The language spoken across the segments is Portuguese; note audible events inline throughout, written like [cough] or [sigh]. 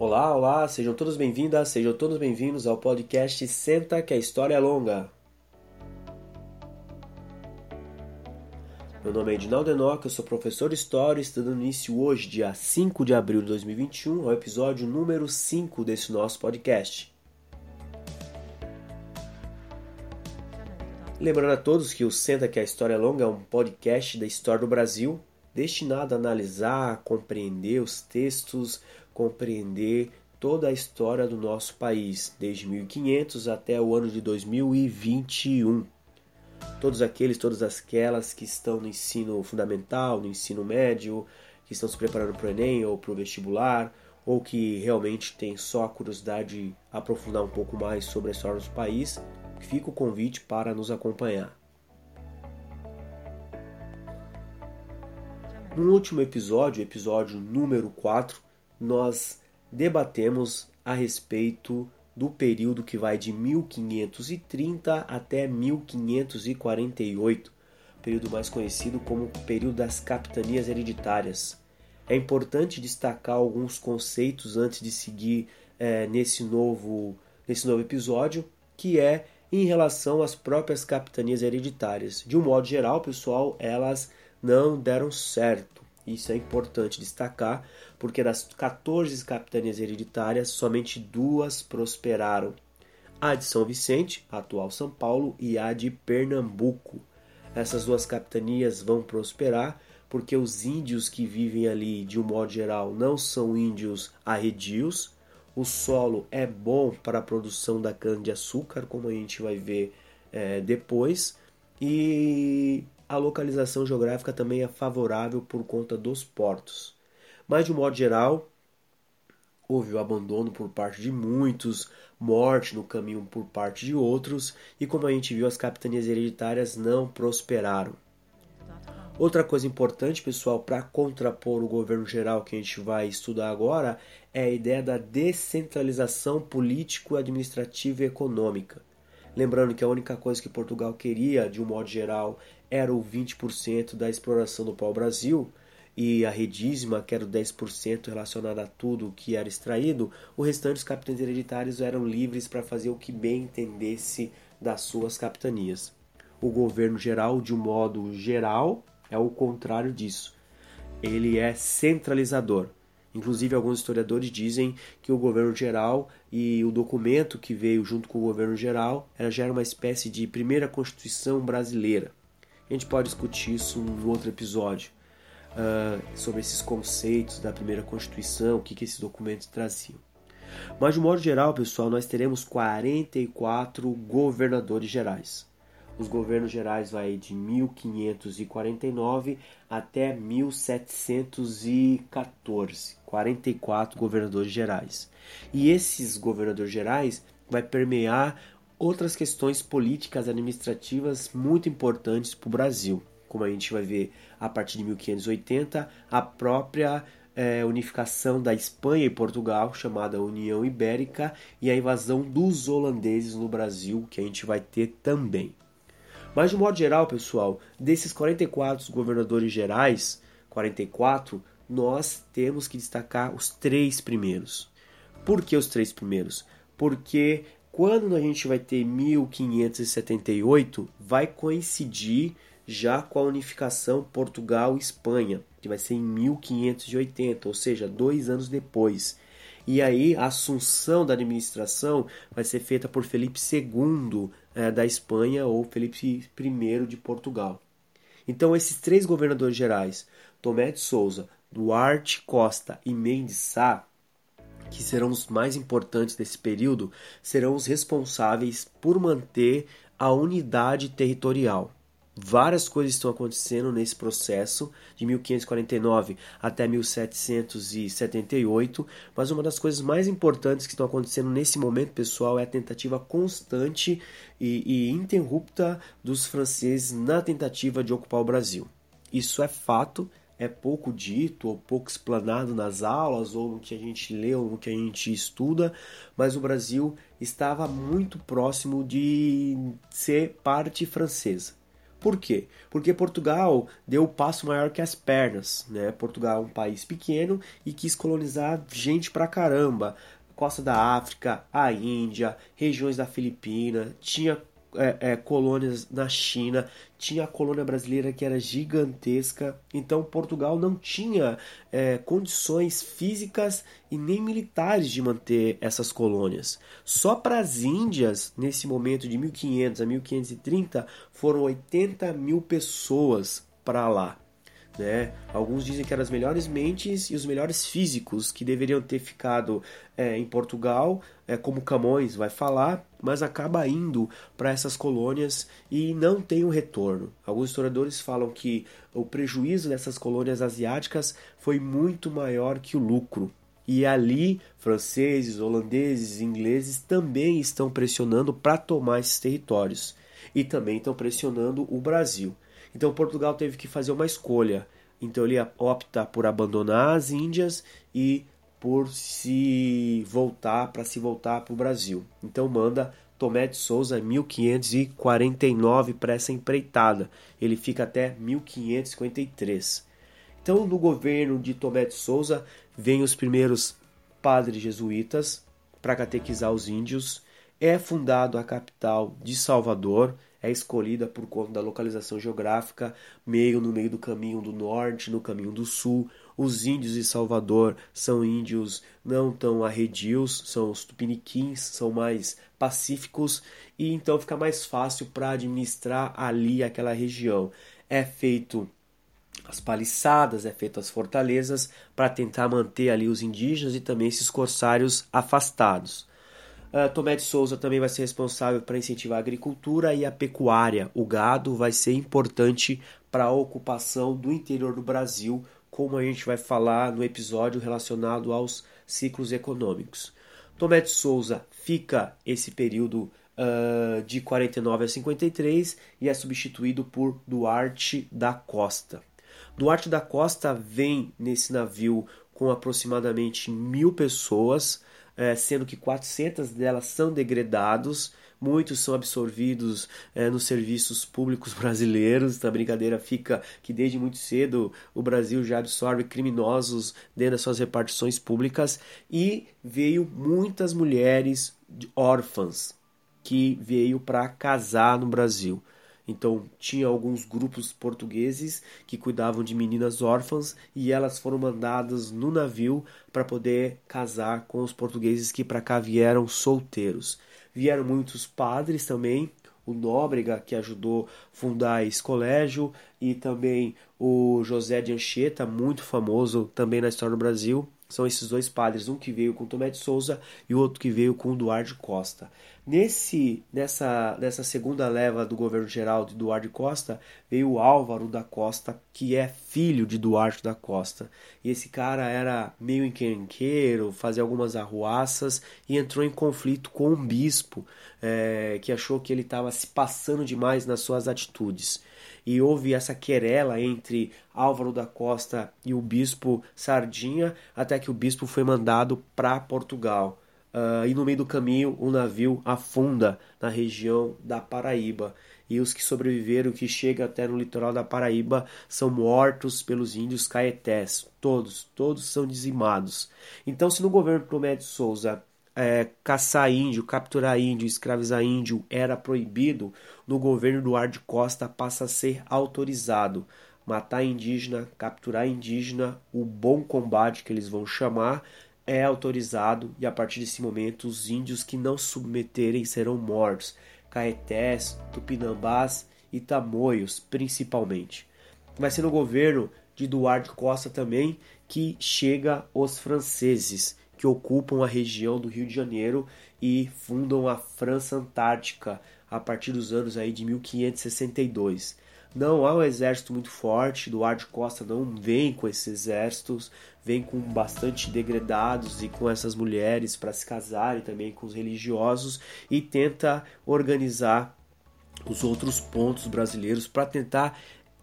Olá, olá, sejam todos bem-vindas, sejam todos bem-vindos ao podcast Senta que a História é Longa. Meu nome é Edinaldo Enoch, eu sou professor de História, estando no início hoje, dia 5 de abril de 2021, ao episódio número 5 desse nosso podcast. Lembrando a todos que o Senta que a História é Longa é um podcast da história do Brasil, destinado a analisar, compreender os textos, compreender toda a história do nosso país, desde 1500 até o ano de 2021. Todos aqueles, todas aquelas que estão no ensino fundamental, no ensino médio, que estão se preparando para o Enem ou para o vestibular, ou que realmente têm só a curiosidade de aprofundar um pouco mais sobre a história do país, fica o convite para nos acompanhar. No último episódio, episódio número 4, nós debatemos a respeito do período que vai de 1530 até 1548, período mais conhecido como período das capitanias hereditárias. É importante destacar alguns conceitos antes de seguir é, nesse, novo, nesse novo episódio, que é em relação às próprias capitanias hereditárias. De um modo geral, pessoal, elas não deram certo. Isso é importante destacar, porque das 14 capitanias hereditárias, somente duas prosperaram: a de São Vicente, atual São Paulo, e a de Pernambuco. Essas duas capitanias vão prosperar porque os índios que vivem ali, de um modo geral, não são índios arredios. O solo é bom para a produção da cana-de-açúcar, como a gente vai ver é, depois. E a localização geográfica também é favorável por conta dos portos. Mas, de um modo geral, houve o abandono por parte de muitos, morte no caminho por parte de outros, e como a gente viu, as capitanias hereditárias não prosperaram. Outra coisa importante, pessoal, para contrapor o governo geral que a gente vai estudar agora, é a ideia da descentralização político, administrativa e econômica. Lembrando que a única coisa que Portugal queria, de um modo geral, era o 20% da exploração do pau-brasil e a redízima, que era o 10% relacionado a tudo que era extraído, o restante dos capitães hereditários eram livres para fazer o que bem entendesse das suas capitanias. O governo geral, de um modo geral, é o contrário disso. Ele é centralizador. Inclusive, alguns historiadores dizem que o governo geral e o documento que veio junto com o governo geral já era uma espécie de primeira constituição brasileira. A gente pode discutir isso num outro episódio, uh, sobre esses conceitos da primeira Constituição, o que, que esses documentos traziam. Mas, de modo geral, pessoal, nós teremos 44 governadores gerais. Os governos gerais vai de 1549 até 1714, 44 governadores gerais. E esses governadores gerais vai permear outras questões políticas administrativas muito importantes para o Brasil, como a gente vai ver a partir de 1580, a própria é, unificação da Espanha e Portugal, chamada União Ibérica, e a invasão dos holandeses no Brasil, que a gente vai ter também. Mas de modo geral, pessoal, desses 44 governadores gerais, 44, nós temos que destacar os três primeiros. Por que os três primeiros? Porque quando a gente vai ter 1578, vai coincidir já com a unificação Portugal-Espanha, que vai ser em 1580, ou seja, dois anos depois. E aí a assunção da administração vai ser feita por Felipe II é, da Espanha ou Felipe I de Portugal. Então esses três governadores gerais, Tomé de Souza, Duarte Costa e Mendes Sá, que serão os mais importantes desse período, serão os responsáveis por manter a unidade territorial. Várias coisas estão acontecendo nesse processo de 1549 até 1778, mas uma das coisas mais importantes que estão acontecendo nesse momento, pessoal, é a tentativa constante e, e interrupta dos franceses na tentativa de ocupar o Brasil. Isso é fato, é pouco dito ou pouco explanado nas aulas ou no que a gente lê ou no que a gente estuda, mas o Brasil estava muito próximo de ser parte francesa. Por quê? Porque Portugal deu o passo maior que as pernas. Né? Portugal é um país pequeno e quis colonizar gente pra caramba. Costa da África, a Índia, regiões da Filipina, tinha é, é, colônias na China, tinha a colônia brasileira que era gigantesca, então Portugal não tinha é, condições físicas e nem militares de manter essas colônias. Só para as Índias, nesse momento de 1500 a 1530, foram 80 mil pessoas para lá. Né? Alguns dizem que eram as melhores mentes e os melhores físicos que deveriam ter ficado é, em Portugal, é, como Camões vai falar, mas acaba indo para essas colônias e não tem um retorno. Alguns historiadores falam que o prejuízo dessas colônias asiáticas foi muito maior que o lucro. E ali, franceses, holandeses, ingleses também estão pressionando para tomar esses territórios. E também estão pressionando o Brasil. Então Portugal teve que fazer uma escolha. Então ele opta por abandonar as Índias e por se voltar para se voltar para o Brasil. Então manda Tomé de Souza 1549 para essa empreitada. Ele fica até 1553. Então no governo de Tomé de Souza vêm os primeiros padres jesuítas para catequizar os índios. É fundado a capital de Salvador é escolhida por conta da localização geográfica, meio no meio do caminho do norte, no caminho do sul. Os índios de Salvador são índios não tão arredios, são os tupiniquins, são mais pacíficos e então fica mais fácil para administrar ali aquela região. É feito as paliçadas, é feito as fortalezas para tentar manter ali os indígenas e também esses corsários afastados. Uh, Tomé de Souza também vai ser responsável para incentivar a agricultura e a pecuária. O gado vai ser importante para a ocupação do interior do Brasil, como a gente vai falar no episódio relacionado aos ciclos econômicos. Tomé de Souza fica esse período uh, de 49 a 53 e é substituído por Duarte da Costa. Duarte da Costa vem nesse navio com aproximadamente mil pessoas é, sendo que 400 delas são degradados, muitos são absorvidos é, nos serviços públicos [laughs] brasileiros. Então a brincadeira fica que desde muito cedo o Brasil já absorve criminosos dentro das suas repartições públicas e veio muitas mulheres órfãs que veio para casar no Brasil. Então, tinha alguns grupos portugueses que cuidavam de meninas órfãs e elas foram mandadas no navio para poder casar com os portugueses que para cá vieram solteiros. Vieram muitos padres também, o Nóbrega, que ajudou fundar esse colégio, e também o José de Anchieta, muito famoso também na história do Brasil. São esses dois padres, um que veio com Tomé de Souza e o outro que veio com Duarte Costa. Nesse, nessa, nessa segunda leva do governo geral de Duarte Costa, veio Álvaro da Costa, que é filho de Duarte da Costa. E esse cara era meio encrenqueiro, fazia algumas arruaças e entrou em conflito com um bispo é, que achou que ele estava se passando demais nas suas atitudes. E houve essa querela entre Álvaro da Costa e o bispo Sardinha, até que o bispo foi mandado para Portugal. Uh, e no meio do caminho, o navio afunda na região da Paraíba. E os que sobreviveram, que chegam até no litoral da Paraíba, são mortos pelos índios caetés. Todos, todos são dizimados. Então, se no governo Tomé de Souza é, caçar índio, capturar índio, escravizar índio era proibido, no governo do Costa passa a ser autorizado. Matar indígena, capturar indígena, o bom combate que eles vão chamar, é autorizado e a partir desse momento os índios que não submeterem serão mortos, caetés, tupinambás e tamoios principalmente. Vai ser no governo de Eduardo Costa também que chega os franceses que ocupam a região do Rio de Janeiro e fundam a França Antártica a partir dos anos aí de 1562. Não há um exército muito forte, Eduardo Costa não vem com esses exércitos, vem com bastante degredados e com essas mulheres para se casarem também com os religiosos e tenta organizar os outros pontos brasileiros para tentar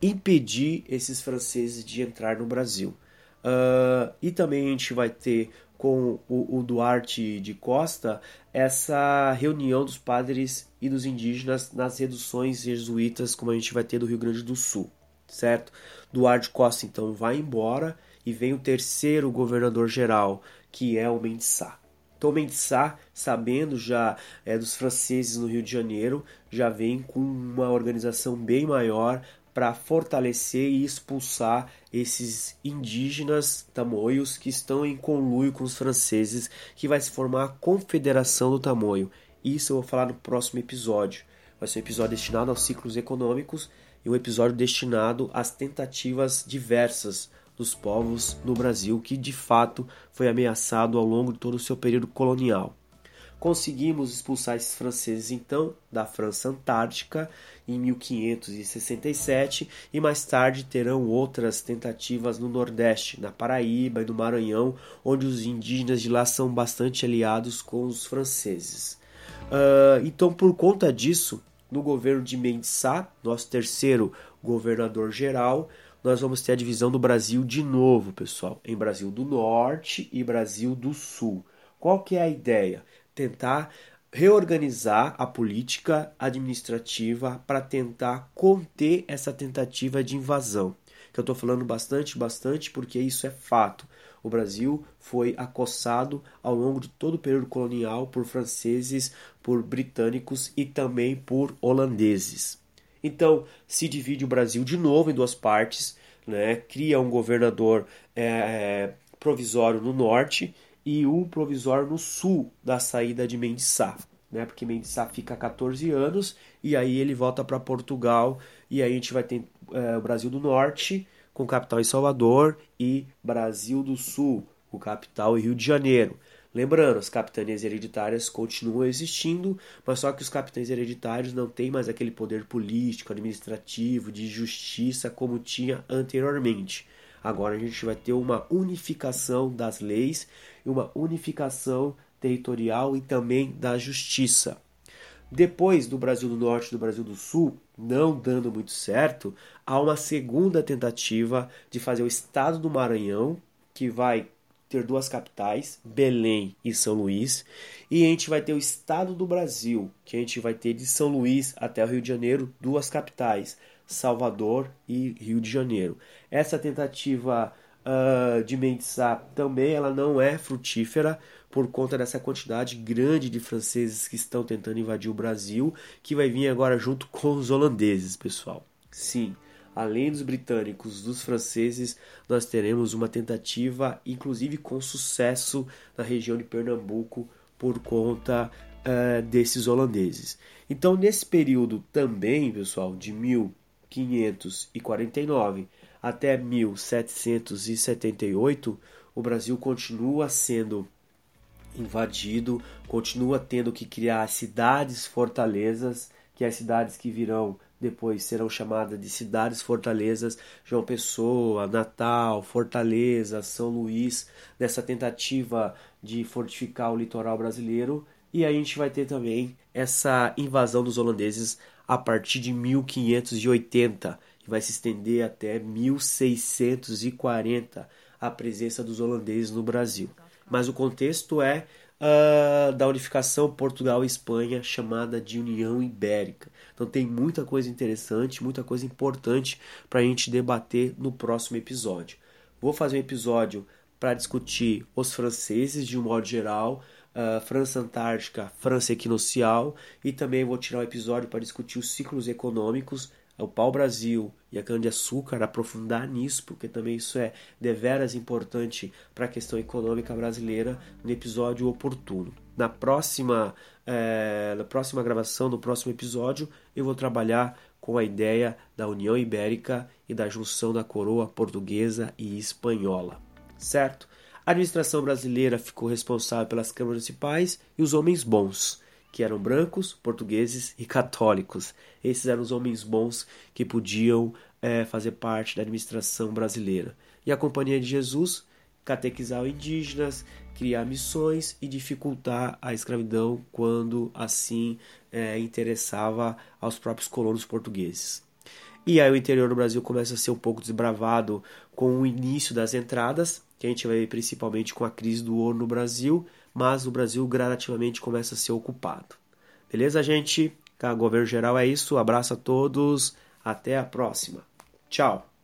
impedir esses franceses de entrar no Brasil. Uh, e também a gente vai ter com o, o, Duarte de Costa essa reunião dos padres e dos indígenas nas reduções jesuítas, como a gente vai ter do Rio Grande do Sul, certo? Duarte Costa então vai embora e vem o terceiro governador geral, que é o Mendes Sá. Então Mendes Sá, sabendo já é, dos franceses no Rio de Janeiro, já vem com uma organização bem maior para fortalecer e expulsar esses indígenas tamoios que estão em conluio com os franceses, que vai se formar a Confederação do Tamoio. Isso eu vou falar no próximo episódio. Vai ser um episódio destinado aos ciclos econômicos e um episódio destinado às tentativas diversas dos povos no Brasil que de fato foi ameaçado ao longo de todo o seu período colonial. Conseguimos expulsar esses franceses então da França Antártica em 1567 e mais tarde terão outras tentativas no Nordeste, na Paraíba e no Maranhão, onde os indígenas de lá são bastante aliados com os franceses. Uh, então, por conta disso, no governo de Mendes Sá, nosso terceiro governador geral, nós vamos ter a divisão do Brasil de novo, pessoal, em Brasil do Norte e Brasil do Sul. Qual que é a ideia? tentar reorganizar a política administrativa para tentar conter essa tentativa de invasão. Que eu estou falando bastante, bastante, porque isso é fato. O Brasil foi acossado ao longo de todo o período colonial por franceses, por britânicos e também por holandeses. Então, se divide o Brasil de novo em duas partes, né? cria um governador é, provisório no norte e o provisório no sul da saída de Mendes Sá, né? Porque Mendes Sá fica 14 anos e aí ele volta para Portugal e aí a gente vai ter é, o Brasil do Norte com capital em Salvador e Brasil do Sul com capital em Rio de Janeiro. Lembrando, as capitanias hereditárias continuam existindo, mas só que os capitães hereditários não têm mais aquele poder político, administrativo, de justiça como tinha anteriormente. Agora a gente vai ter uma unificação das leis e uma unificação territorial e também da justiça. Depois do Brasil do Norte e do Brasil do Sul, não dando muito certo, há uma segunda tentativa de fazer o estado do Maranhão, que vai ter duas capitais, Belém e São Luís, e a gente vai ter o estado do Brasil, que a gente vai ter de São Luís até o Rio de Janeiro, duas capitais, Salvador e Rio de Janeiro. Essa tentativa uh, de Mendes também ela não é frutífera por conta dessa quantidade grande de franceses que estão tentando invadir o Brasil, que vai vir agora junto com os holandeses, pessoal. Sim, além dos britânicos, dos franceses, nós teremos uma tentativa, inclusive com sucesso, na região de Pernambuco por conta uh, desses holandeses. Então, nesse período também, pessoal, de 1549 até 1778, o Brasil continua sendo invadido, continua tendo que criar cidades fortalezas, que as cidades que virão depois serão chamadas de cidades fortalezas, João Pessoa, Natal, Fortaleza, São Luís, nessa tentativa de fortificar o litoral brasileiro. E a gente vai ter também essa invasão dos holandeses a partir de 1580 que vai se estender até 1640 a presença dos holandeses no Brasil. Mas o contexto é uh, da unificação Portugal e Espanha, chamada de União Ibérica. Então tem muita coisa interessante, muita coisa importante para a gente debater no próximo episódio. Vou fazer um episódio para discutir os franceses de um modo geral, uh, França Antártica, França Equinocial, e também vou tirar um episódio para discutir os ciclos econômicos o pau-brasil e a cana-de-açúcar, aprofundar nisso, porque também isso é deveras importante para a questão econômica brasileira no episódio oportuno. Na próxima, é, na próxima gravação, no próximo episódio, eu vou trabalhar com a ideia da União Ibérica e da junção da coroa portuguesa e espanhola, certo? A administração brasileira ficou responsável pelas câmaras municipais e os homens bons que eram brancos, portugueses e católicos. Esses eram os homens bons que podiam é, fazer parte da administração brasileira. E a Companhia de Jesus catequizar indígenas, criar missões e dificultar a escravidão quando assim é, interessava aos próprios colonos portugueses. E aí o interior do Brasil começa a ser um pouco desbravado com o início das entradas, que a gente vai ver principalmente com a crise do ouro no Brasil, mas o Brasil gradativamente começa a ser ocupado. Beleza, gente? Governo geral é isso. Abraço a todos. Até a próxima. Tchau.